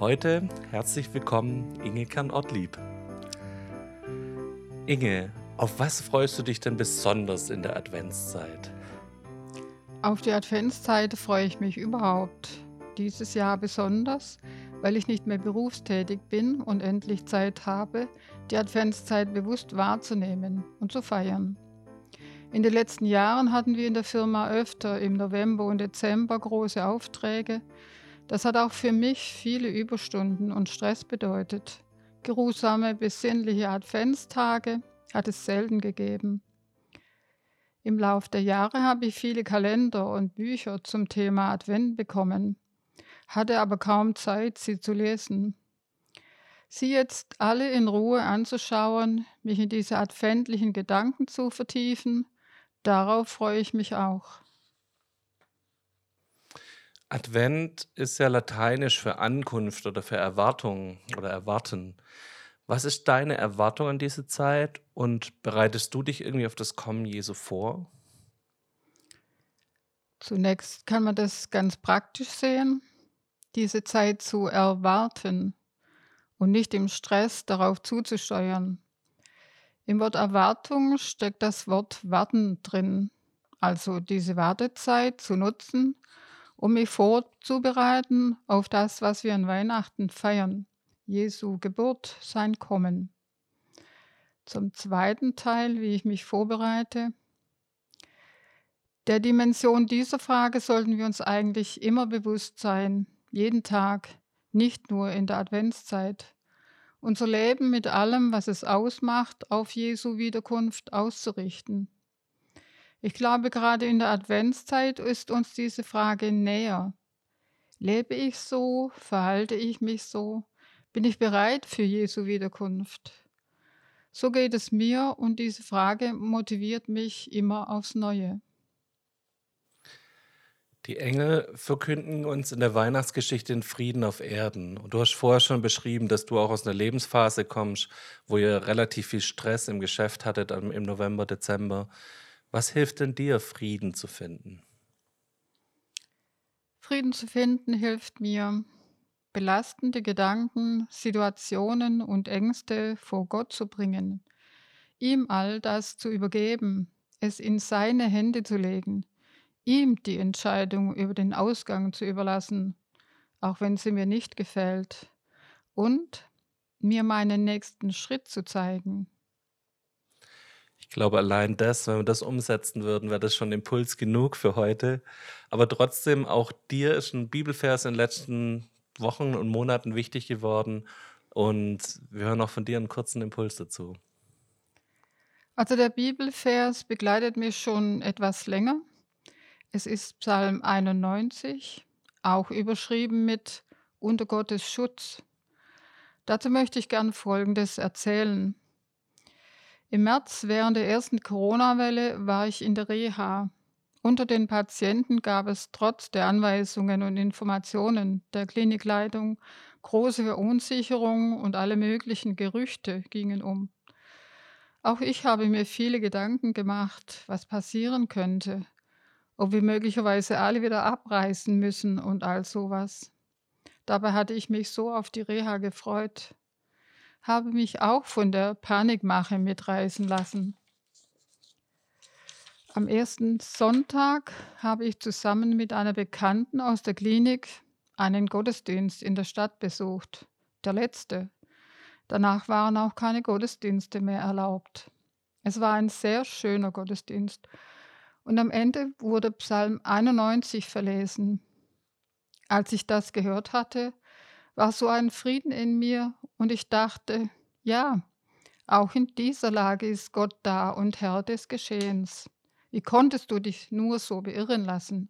Heute herzlich willkommen Inge Kern-Ortlieb. Inge, auf was freust du dich denn besonders in der Adventszeit? Auf die Adventszeit freue ich mich überhaupt. Dieses Jahr besonders, weil ich nicht mehr berufstätig bin und endlich Zeit habe, die Adventszeit bewusst wahrzunehmen und zu feiern. In den letzten Jahren hatten wir in der Firma öfter im November und Dezember große Aufträge. Das hat auch für mich viele Überstunden und Stress bedeutet. Geruhsame, besinnliche Adventstage hat es selten gegeben. Im Lauf der Jahre habe ich viele Kalender und Bücher zum Thema Advent bekommen, hatte aber kaum Zeit, sie zu lesen. Sie jetzt alle in Ruhe anzuschauen, mich in diese adventlichen Gedanken zu vertiefen Darauf freue ich mich auch. Advent ist ja lateinisch für Ankunft oder für Erwartung oder Erwarten. Was ist deine Erwartung an diese Zeit und bereitest du dich irgendwie auf das Kommen Jesu vor? Zunächst kann man das ganz praktisch sehen, diese Zeit zu erwarten und nicht im Stress darauf zuzusteuern. Im Wort Erwartung steckt das Wort Warten drin, also diese Wartezeit zu nutzen, um mich vorzubereiten auf das, was wir an Weihnachten feiern, Jesu Geburt, sein Kommen. Zum zweiten Teil, wie ich mich vorbereite. Der Dimension dieser Frage sollten wir uns eigentlich immer bewusst sein, jeden Tag, nicht nur in der Adventszeit unser Leben mit allem, was es ausmacht, auf Jesu Wiederkunft auszurichten. Ich glaube, gerade in der Adventszeit ist uns diese Frage näher. Lebe ich so? Verhalte ich mich so? Bin ich bereit für Jesu Wiederkunft? So geht es mir und diese Frage motiviert mich immer aufs Neue. Die Engel verkünden uns in der Weihnachtsgeschichte den Frieden auf Erden. Und du hast vorher schon beschrieben, dass du auch aus einer Lebensphase kommst, wo ihr relativ viel Stress im Geschäft hattet im November, Dezember. Was hilft denn dir, Frieden zu finden? Frieden zu finden hilft mir, belastende Gedanken, Situationen und Ängste vor Gott zu bringen, ihm all das zu übergeben, es in seine Hände zu legen ihm die Entscheidung über den Ausgang zu überlassen, auch wenn sie mir nicht gefällt, und mir meinen nächsten Schritt zu zeigen. Ich glaube, allein das, wenn wir das umsetzen würden, wäre das schon Impuls genug für heute. Aber trotzdem, auch dir ist ein Bibelvers in den letzten Wochen und Monaten wichtig geworden. Und wir hören auch von dir einen kurzen Impuls dazu. Also der Bibelvers begleitet mich schon etwas länger. Es ist Psalm 91, auch überschrieben mit Unter Gottes Schutz. Dazu möchte ich gern Folgendes erzählen. Im März während der ersten Corona-Welle war ich in der Reha. Unter den Patienten gab es trotz der Anweisungen und Informationen der Klinikleitung große Verunsicherung und alle möglichen Gerüchte gingen um. Auch ich habe mir viele Gedanken gemacht, was passieren könnte, ob wir möglicherweise alle wieder abreisen müssen und all sowas. Dabei hatte ich mich so auf die Reha gefreut, habe mich auch von der Panikmache mitreißen lassen. Am ersten Sonntag habe ich zusammen mit einer Bekannten aus der Klinik einen Gottesdienst in der Stadt besucht, der letzte. Danach waren auch keine Gottesdienste mehr erlaubt. Es war ein sehr schöner Gottesdienst und am Ende wurde Psalm 91 verlesen. Als ich das gehört hatte, war so ein Frieden in mir und ich dachte, ja, auch in dieser Lage ist Gott da und Herr des Geschehens. Wie konntest du dich nur so beirren lassen?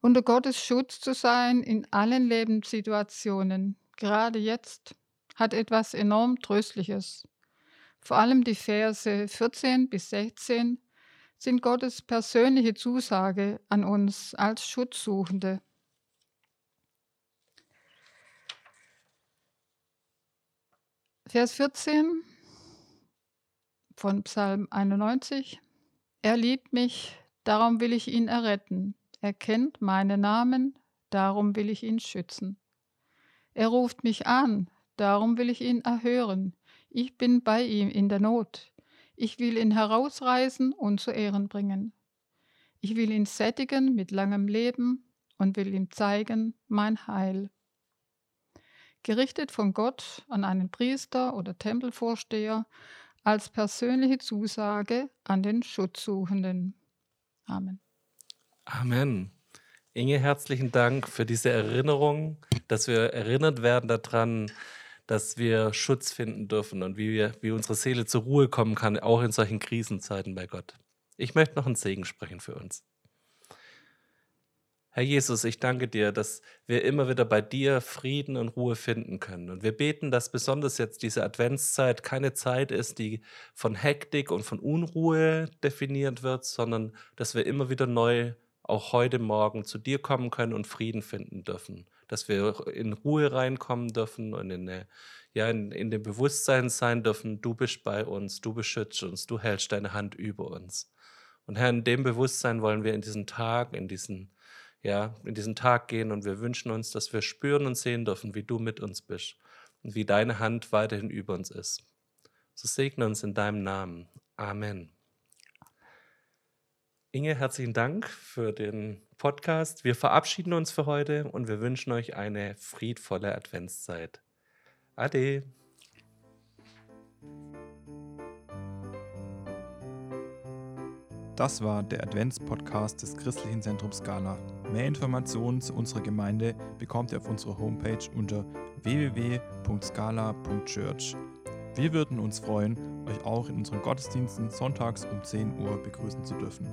Unter Gottes Schutz zu sein in allen Lebenssituationen gerade jetzt, hat etwas enorm Tröstliches. Vor allem die Verse 14 bis 16 sind Gottes persönliche Zusage an uns als Schutzsuchende. Vers 14 von Psalm 91. Er liebt mich, darum will ich ihn erretten. Er kennt meinen Namen, darum will ich ihn schützen. Er ruft mich an, darum will ich ihn erhören. Ich bin bei ihm in der Not. Ich will ihn herausreißen und zu Ehren bringen. Ich will ihn sättigen mit langem Leben und will ihm zeigen mein Heil gerichtet von Gott an einen Priester oder Tempelvorsteher als persönliche Zusage an den Schutzsuchenden. Amen. Amen. Inge, herzlichen Dank für diese Erinnerung, dass wir erinnert werden daran, dass wir Schutz finden dürfen und wie, wir, wie unsere Seele zur Ruhe kommen kann, auch in solchen Krisenzeiten bei Gott. Ich möchte noch einen Segen sprechen für uns. Herr Jesus, ich danke dir, dass wir immer wieder bei dir Frieden und Ruhe finden können. Und wir beten, dass besonders jetzt diese Adventszeit keine Zeit ist, die von Hektik und von Unruhe definiert wird, sondern dass wir immer wieder neu, auch heute Morgen, zu dir kommen können und Frieden finden dürfen. Dass wir in Ruhe reinkommen dürfen und in, eine, ja, in, in dem Bewusstsein sein dürfen, du bist bei uns, du beschützt uns, du hältst deine Hand über uns. Und Herr, in dem Bewusstsein wollen wir in diesen Tag, in diesen ja, in diesen Tag gehen und wir wünschen uns, dass wir spüren und sehen dürfen, wie du mit uns bist und wie deine Hand weiterhin über uns ist. So segne uns in deinem Namen. Amen. Inge, herzlichen Dank für den Podcast. Wir verabschieden uns für heute und wir wünschen euch eine friedvolle Adventszeit. Ade. Das war der Advents-Podcast des Christlichen Zentrums Scala. Mehr Informationen zu unserer Gemeinde bekommt ihr auf unserer Homepage unter www.scala.church. Wir würden uns freuen, euch auch in unseren Gottesdiensten sonntags um 10 Uhr begrüßen zu dürfen.